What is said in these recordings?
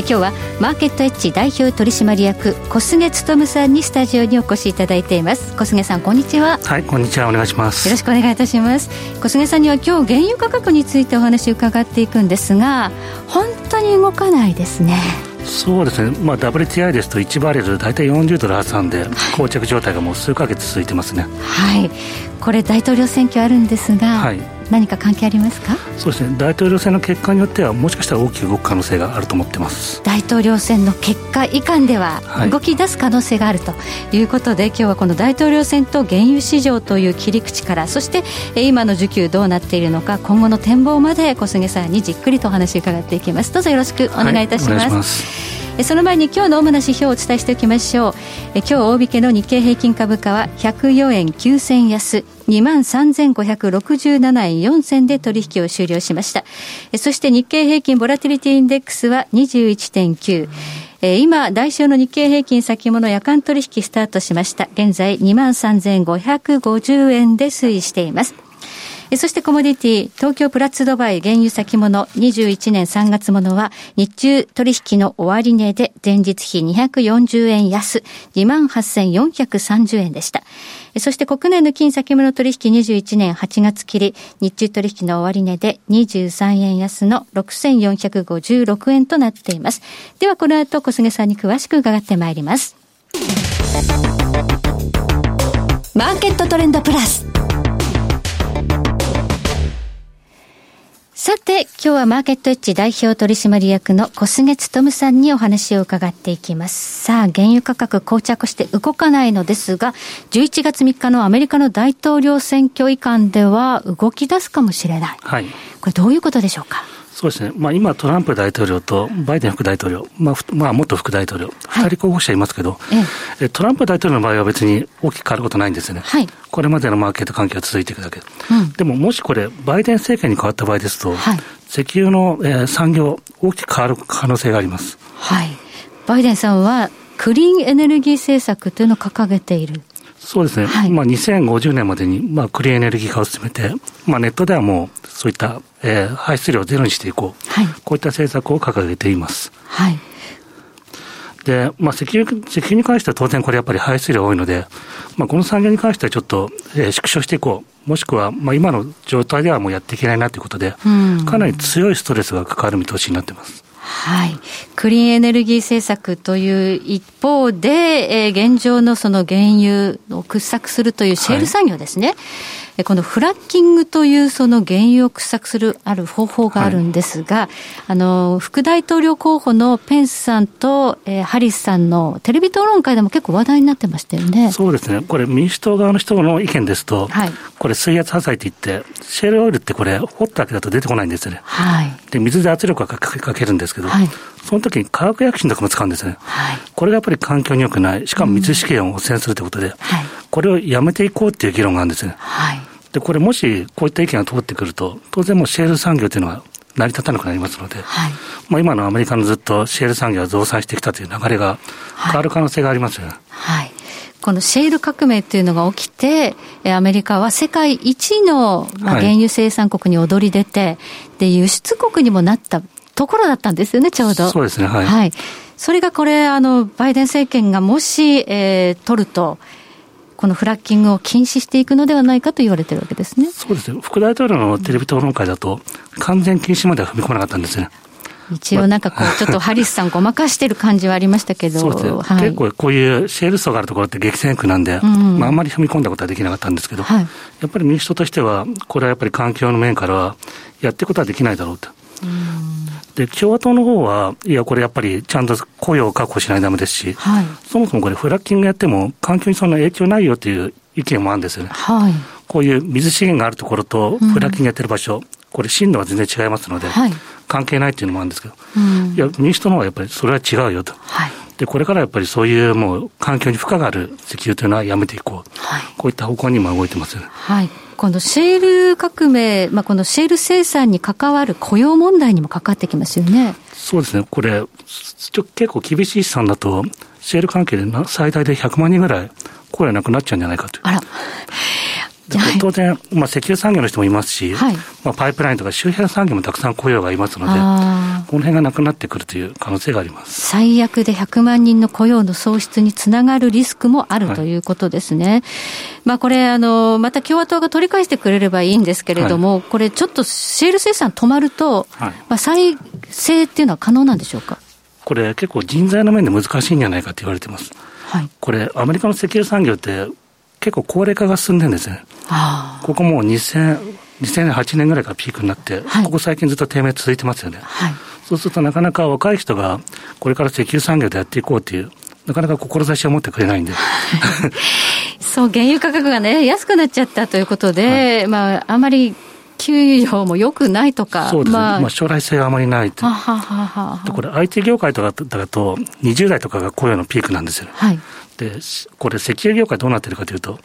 今日はマーケットエッジ代表取締役小菅勉さんにスタジオにお越しいただいています。小菅さんこんにちは。はいこんにちは。お願いします。よろしくお願いいたします。小菅さんには今日原油価格についてお話を伺っていくんですが本当に動かないですね。そうですね、まあ、WTI ですと1バレル大体40ドル挟んで、膠着状態がもう数か月続いてますね。はい。これ、大統領選挙あるんですが、はい、何か関係ありますか？そうですね、大統領選の結果によっては、もしかしたら大きく動く可能性があると思ってます。大統領選の結果以下では、動き出す可能性があるということで、はい、今日はこの大統領選と原油市場という切り口から、そして今の需給どうなっているのか、今後の展望まで小菅さんにじっくりとお話を伺っていきます。どうぞよろしくお願いいたします。はいその前に今日の主な指標をお伝えしておきましょう。今日大引けの日経平均株価は104円9銭安2万3567円4銭で取引を終了しましたそして日経平均ボラティリティインデックスは21.9今、代償の日経平均先物夜間取引スタートしました。現在23,550円で推移しています。そしてコモディティ、東京プラツドバイ原油先物21年3月ものは日中取引の終値で前日比240円安、28,430円でした。そして国内の金先物取引21年8月切り、日中取引の終値で23円安の6456円となっています。ではこの後小菅さんに詳しく伺ってまいります。マーケットトレンドプラス。さて、今日はマーケットエッジ代表取締役の小菅勤さんにお話を伺っていきます。さあ、原油価格膠着して動かないのですが、11月3日のアメリカの大統領選挙以下では動き出すかもしれない。はい。これどういうことでしょうか？そうですね、まあ、今、トランプ大統領とバイデン副大統領、まあまあ、元副大統領、2人候補者いますけど、ええ、トランプ大統領の場合は別に大きく変わることないんですよね、はい、これまでのマーケット環境が続いていくだけ、うん、でももしこれ、バイデン政権に変わった場合ですと、はい、石油の、えー、産業、大きく変わる可能性があります。はい、バイデンさんはクリーンエネルギー政策というのを掲げている。そうですね、はい、まあ、2050年までに、まあ、クリーンエネルギー化を進めて、まあ、ネットではもうそういった、えー、排出量をゼロにしていこう、はい、こういった政策を掲げています。はいで、まあ、石油、石油に関しては当然これやっぱり排出量多いので、まあ、この産業に関してはちょっと、えー、縮小していこう。もしくは、まあ、今の状態ではもうやっていけないなということで、かなり強いストレスがかかる見通しになってます。はい。クリーンエネルギー政策という一方で、えー、現状のその原油を掘削するというシェール産業ですね。はいこのフラッキングというその原油を掘削するある方法があるんですが、はい、あの、副大統領候補のペンスさんと、えー、ハリスさんのテレビ討論会でも結構話題になってましたよね。そうですね。これ民主党側の人の意見ですと、はい、これ水圧破砕って言って、シェールオイルってこれ掘っただけだと出てこないんですよね。はい。で、水で圧力がかけるんですけど、はい、その時に化学薬品とかも使うんですね。はい。これがやっぱり環境に良くない。しかも水資源を汚染するということで、うん、はい。これをやめていこうっていう議論があるんですね。はい。で、これもしこういった意見が通ってくると、当然もうシェール産業というのは成り立たなくなりますので、はい、まあ今のアメリカのずっとシェール産業が増産してきたという流れが変わる可能性がありますよね。はい、はいこのシェール革命っていうのが起きて、アメリカは世界一の原油生産国に躍り出て、はい、で、輸出国にもなったところだったんですよね、ちょうど。そうですね、はい。はい。それがこれ、あの、バイデン政権がもし、えー、取ると、このフラッキングを禁止していくのではないかと言われてるわけですね。そうですね。副大統領のテレビ討論会だと、完全禁止までは踏み込まなかったんですね。一応なんかこう、ちょっとハリスさんごまかしてる感じはありましたけど。はい、結構こういうシェール層があるところって激戦区なんで、うん、まああんまり踏み込んだことはできなかったんですけど、はい、やっぱり民主党としては、これはやっぱり環境の面からは、やっていくことはできないだろうと。で、共和党の方は、いや、これやっぱりちゃんと雇用を確保しないとダメですし、はい、そもそもこれフラッキングやっても環境にそんな影響ないよという意見もあるんですよね。はい、こういう水資源があるところとフラッキングやってる場所、うん、これ進路は全然違いますので、はい、関係ないっていうのもあるんですけど、うん、いや、民主党の方はやっぱりそれは違うよと。はいで、これからやっぱりそういうもう環境に負荷がある石油というのはやめていこう。はい、こういった方向に今動いてます。はい。このシェール革命、まあ、このシェール生産に関わる雇用問題にもかかってきますよね。そうですね。これ、ちょ結構厳しい資産だと、シェール関係で最大で100万人ぐらい、これなくなっちゃうんじゃないかと。あら。当然、まあ、石油産業の人もいますし、はい、まあ、パイプラインとか周辺産業もたくさん雇用がいますので、この辺がなくなってくるという可能性があります最悪で100万人の雇用の創出につながるリスクもあるということですね。はい、まあ、これあの、また共和党が取り返してくれればいいんですけれども、はい、これ、ちょっとシェール生産止まると、まあ、再生っていうのは可能なんでしょうか？これ、結構人材の面で難しいんじゃないかと言われてます。はい、これ、アメリカの石油産業って、結構高齢化が進んでるんですね。ここもう2000、2008年ぐらいからピークになって、はい、ここ最近ずっと低迷続いてますよね。はい、そうするとなかなか若い人がこれから石油産業でやっていこうっていう、なかなか志を持ってくれないんで。そう、原油価格がね、安くなっちゃったということで、はい、まあ、あまり給与も良くないとか。そうですね。まあ、まあ、将来性があまりないと。はははで、これ IT 業界とかだと、20代とかが雇用のピークなんですよ。はい。で、これ石油業界どうなってるかというと、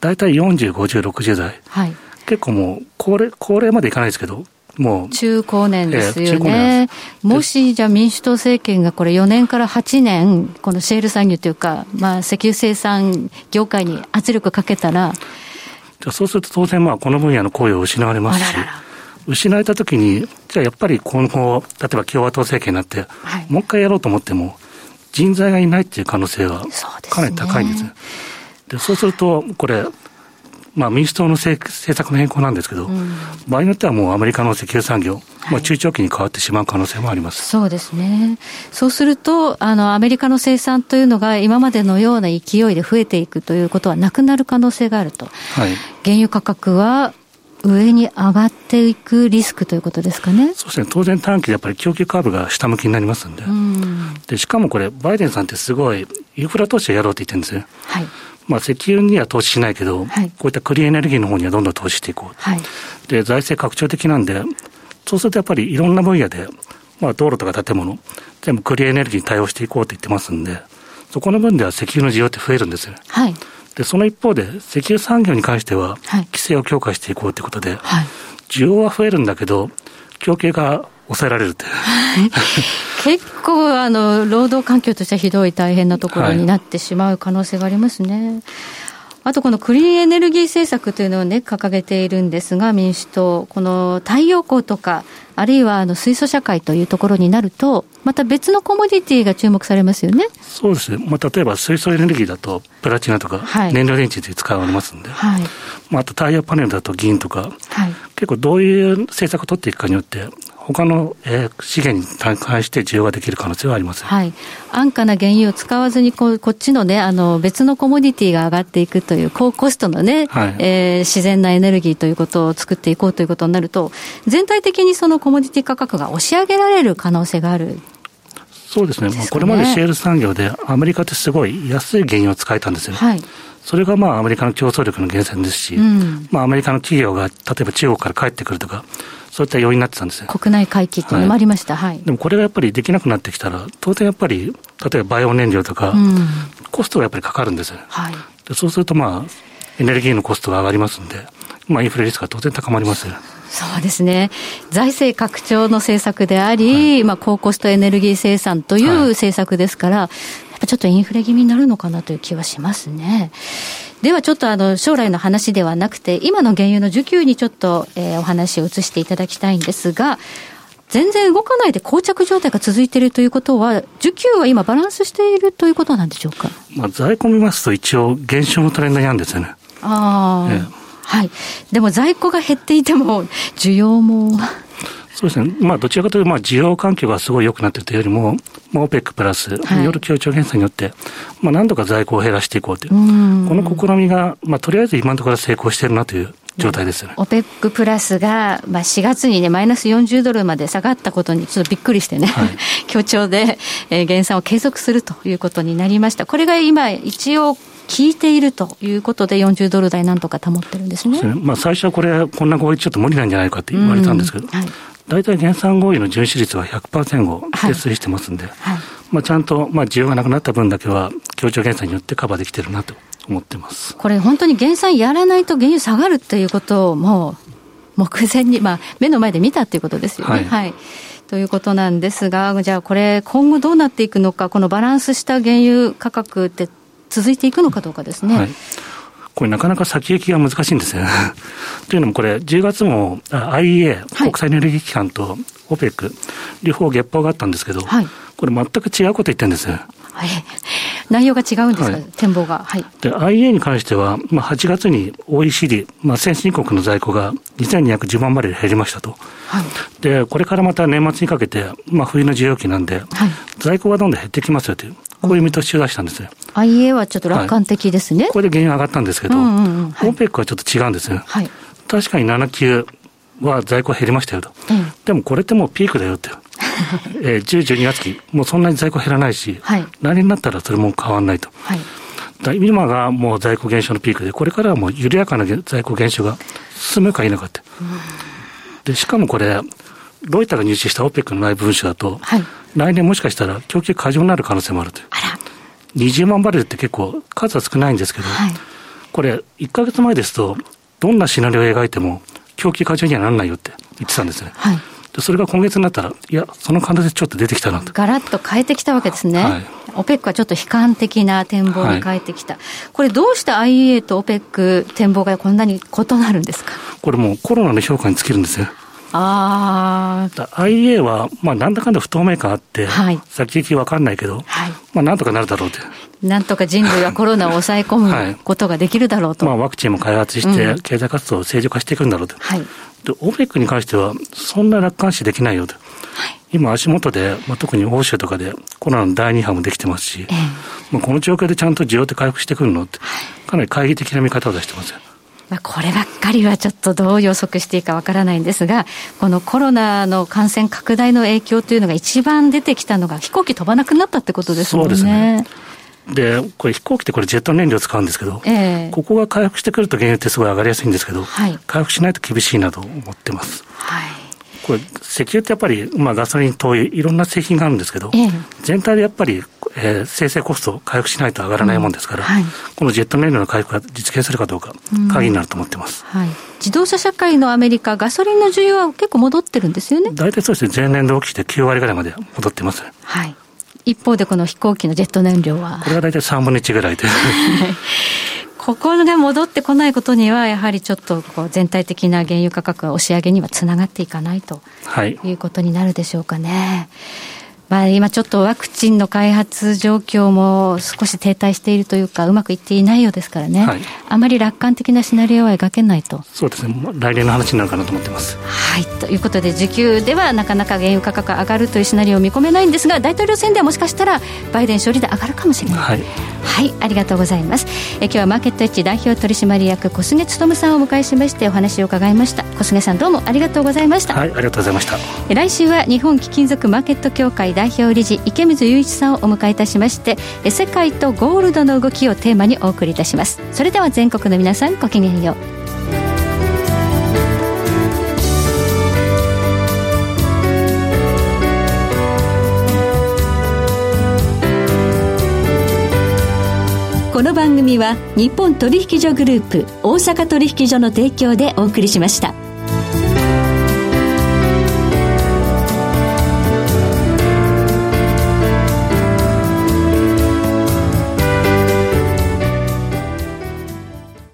大体40、50、60代。はい。結構もう、高齢、高齢までいかないですけど、もう。中高年ですよね。えー、もし、じゃあ民主党政権がこれ4年から8年、このシェール産業というか、まあ石油生産業界に圧力かけたら。そうすると当然まあこの分野の雇用を失われますし。失われたときに、じゃあやっぱり今後、例えば共和党政権になって、はい、もう一回やろうと思っても、人材がいないっていう可能性はかなり高いんです。で、そうすると、これ、まあ、民主党の政策の変更なんですけど、うん、場合によってはもうアメリカの石油産業、はい、まあ、中長期に変わってしまう可能性もありますそうですね、そうするとあの、アメリカの生産というのが今までのような勢いで増えていくということはなくなる可能性があると、はい、原油価格は上に上がっていくリスクということですかね。そうですね。当然短期でやっぱり供給カーブが下向きになりますんで。んで、しかもこれ、バイデンさんってすごいインフラ投資をやろうって言ってるんですよ。はい。まあ、石油には投資しないけど、はい、こういったクリーンエネルギーの方にはどんどん投資していこう。はい。で、財政拡張的なんで、そうするとやっぱりいろんな分野で、まあ、道路とか建物、全部クリーンエネルギーに対応していこうって言ってますんで、そこの分では石油の需要って増えるんですよ。はい。で、その一方で、石油産業に関しては、規制を強化していこうということで、はい、需要は増えるんだけど、供給が抑えられるという。結構、あの、労働環境としてはひどい大変なところになってしまう可能性がありますね。はいあとこのクリーンエネルギー政策というのをね、掲げているんですが、民主党、この太陽光とか、あるいはあの水素社会というところになると、また別のコモディティが注目されますよね。そうですね。まあ、例えば水素エネルギーだと、プラチナとか、燃料電池で使われますんで、はい、まあ、あと太陽パネルだと銀とか、はい、結構どういう政策を取っていくかによって、他の、えー、資源に関して需要ができる可能性はあります、はい、安価な原油を使わずにこ、こっちのね、あの別のコモディティが上がっていくという、高コストのね、はい、えー、自然なエネルギーということを作っていこうということになると、全体的にそのコモディティ価格が押し上げられる可能性がある。そうですね、ね。これまでシェール産業で、アメリカってすごい安い原油を使えたんですよ。はい。それがまあアメリカの競争力の源泉ですし、うん、まあアメリカの企業が例えば中国から帰ってくるとか、そういった要因になってたんですよ。国内回帰っていうのもありました。はい。でもこれがやっぱりできなくなってきたら、当然やっぱり、例えばバイオ燃料とか、うん、コストがやっぱりかかるんですよ。はい。でそうするとまあ、エネルギーのコストが上がりますんで、まあインフレリスクが当然高まりますよ。そうですね。財政拡張の政策であり、はい、まあ高コストエネルギー生産という政策ですから、はい、やっぱちょっとインフレ気味になるのかなという気はしますね。ではちょっとあの将来の話ではなくて、今の原油の需給にちょっと、えー、お話を移していただきたいんですが、全然動かないで膠着状態が続いているということは、需給は今バランスしているということなんでしょうか？まあ、在庫見ますと一応減少のトレンドなんですよね。ああ、ええ、はい。でも在庫が減っていても、需要も。そうですね。まあ、どちらかというと、まあ、需要環境がすごい良くなっているというよりも、まあ、OPEC プラス、による協調減産によって、まあ、何度か在庫を減らしていこうという、うこの試みが、まあ、とりあえず今のところ成功しているなという状態ですよね。オペックプラスが、まあ、4月にね、マイナス40ドルまで下がったことにちょっとびっくりしてね、はい、協調で、えー、減産を継続するということになりました。これが今、一応、効いているということで、40ドル台なんとか保ってるんですね。すねまあ、最初はこれ、こんな合意ちょっと無理なんじゃないかって言われたんですけど、はい、大体減産合意の遵守率は100%前後で推移してますんで、はい、まあ、ちゃんと、まあ、需要がなくなった分だけは、協調減産によってカバーできてるなと思ってます。これ、本当に減産やらないと原油下がるっていうことを、もう目前に、まあ、目の前で見たっていうことですよね。はい、はい。ということなんですが、じゃあこれ、今後どうなっていくのか、このバランスした原油価格って続いていくのかどうかですね。はいこれなかなか先行きが難しいんですよ。というのもこれ、10月も IEA、国際エネルギー機関と OPEC、両方月報があったんですけど、はい、これ全く違うこと言ってるんです。よ。はい、内容が違うんですか、はい、展望が。はい、で、IA に関しては、まあ、8月に OECD、まあ、先進国の在庫が2210万バレル減りましたと。はい、で、これからまた年末にかけて、まあ、冬の需要期なんで、はい、在庫がどんどん減ってきますよという、こういう見通しを出したんですよ。IA はちょっと楽観的ですね。これで原油上がったんですけど、うんうんうん、OPEC はちょっと違うんですよ。はい、確かに7級は在庫減りましたよと。うん、でもこれってもうピークだよって。えー、10、12月期、もうそんなに在庫減らないし、はい、来年になったらそれも変わらないと。はい、今がもう在庫減少のピークで、これからはもう緩やかな在庫減少が進むか否かって。で、しかもこれ、ロイターが入手した OPEC の内部文書だと、はい、来年もしかしたら供給過剰になる可能性もあるという。20万バレルって結構数は少ないんですけど、はい、これ、1か月前ですと、どんなシナリオを描いても、供給過剰にはならないよって言ってたんですね。はいそれが今月になったら、いや、その可能性ちょっと出てきたなと。ガラッと変えてきたわけですね。はい、オペックはちょっと悲観的な展望に変えてきた。はい、これどうして IEA とオペック展望がこんなに異なるんですか？これもうコロナの評価に尽きるんですよ。ああ。IA は、まあ、なんだかんだ不透明感あって、はい、先行きわかんないけど、はい、まあ、なんとかなるだろうと。なんとか人類はコロナを抑え込む ことができるだろうと。まあ、ワクチンも開発して、経済活動を正常化していくんだろうと。はい、で、オペックに関しては、そんな楽観視できないよと。はい、今、足元で、まあ、特に欧州とかでコロナの第2波もできてますし、えー、まあ、この状況でちゃんと需要って回復してくるのって、かなり懐疑的な見方を出してますよ。まあ、こればっかりはちょっとどう予測していいかわからないんですが、このコロナの感染拡大の影響というのが一番出てきたのが、飛行機飛ばなくなったってことですもんね。そうですね。で、これ飛行機ってこれジェット燃料使うんですけど、えー、ここが回復してくると原油ってすごい上がりやすいんですけど、はい、回復しないと厳しいなと思ってます。はいこれ、石油ってやっぱり、まあ、ガソリン、灯油、いろんな製品があるんですけど、ええ、全体でやっぱり、えー、生成コストを回復しないと上がらないもんですから、うん。はい、このジェット燃料の回復が実現するかどうか、鍵になると思ってます、うんはい、自動車社会のアメリカ、ガソリンの需要は結構戻ってるんですよね？大体そうですね、前年同期して9割ぐらいまで戻ってます。はい。一方でこの飛行機のジェット燃料は。これは大体3分の1ぐらいでここが戻ってこないことには、やはりちょっとこう全体的な原油価格押し上げにはつながっていかないと、はい、いうことになるでしょうかね。まあ、今ちょっとワクチンの開発状況も少し停滞しているというか、うまくいっていないようですからね、はい、あまり楽観的なシナリオは描けないと。そうですね、来年の話になるかなと思ってます。はい、ということで、需給ではなかなか原油価格上がるというシナリオを見込めないんですが、大統領選ではもしかしたら、バイデン勝利で上がるかもしれない。はい、はい、ありがとうございます。え今日はマーケットエッジ代表取締役小菅勉さんをお迎えしましてお話を伺いました。小菅さんどうもありがとうございました。はい、ありがとうございました。来週は日本貴金属マーケット協会代表理事池水雄一さんをお迎えいたしまして世界とゴールドの動きをテーマにお送りいたしますそれでは全国の皆さんごきげんようこの番組は日本取引所グループ大阪取引所の提供でお送りしました。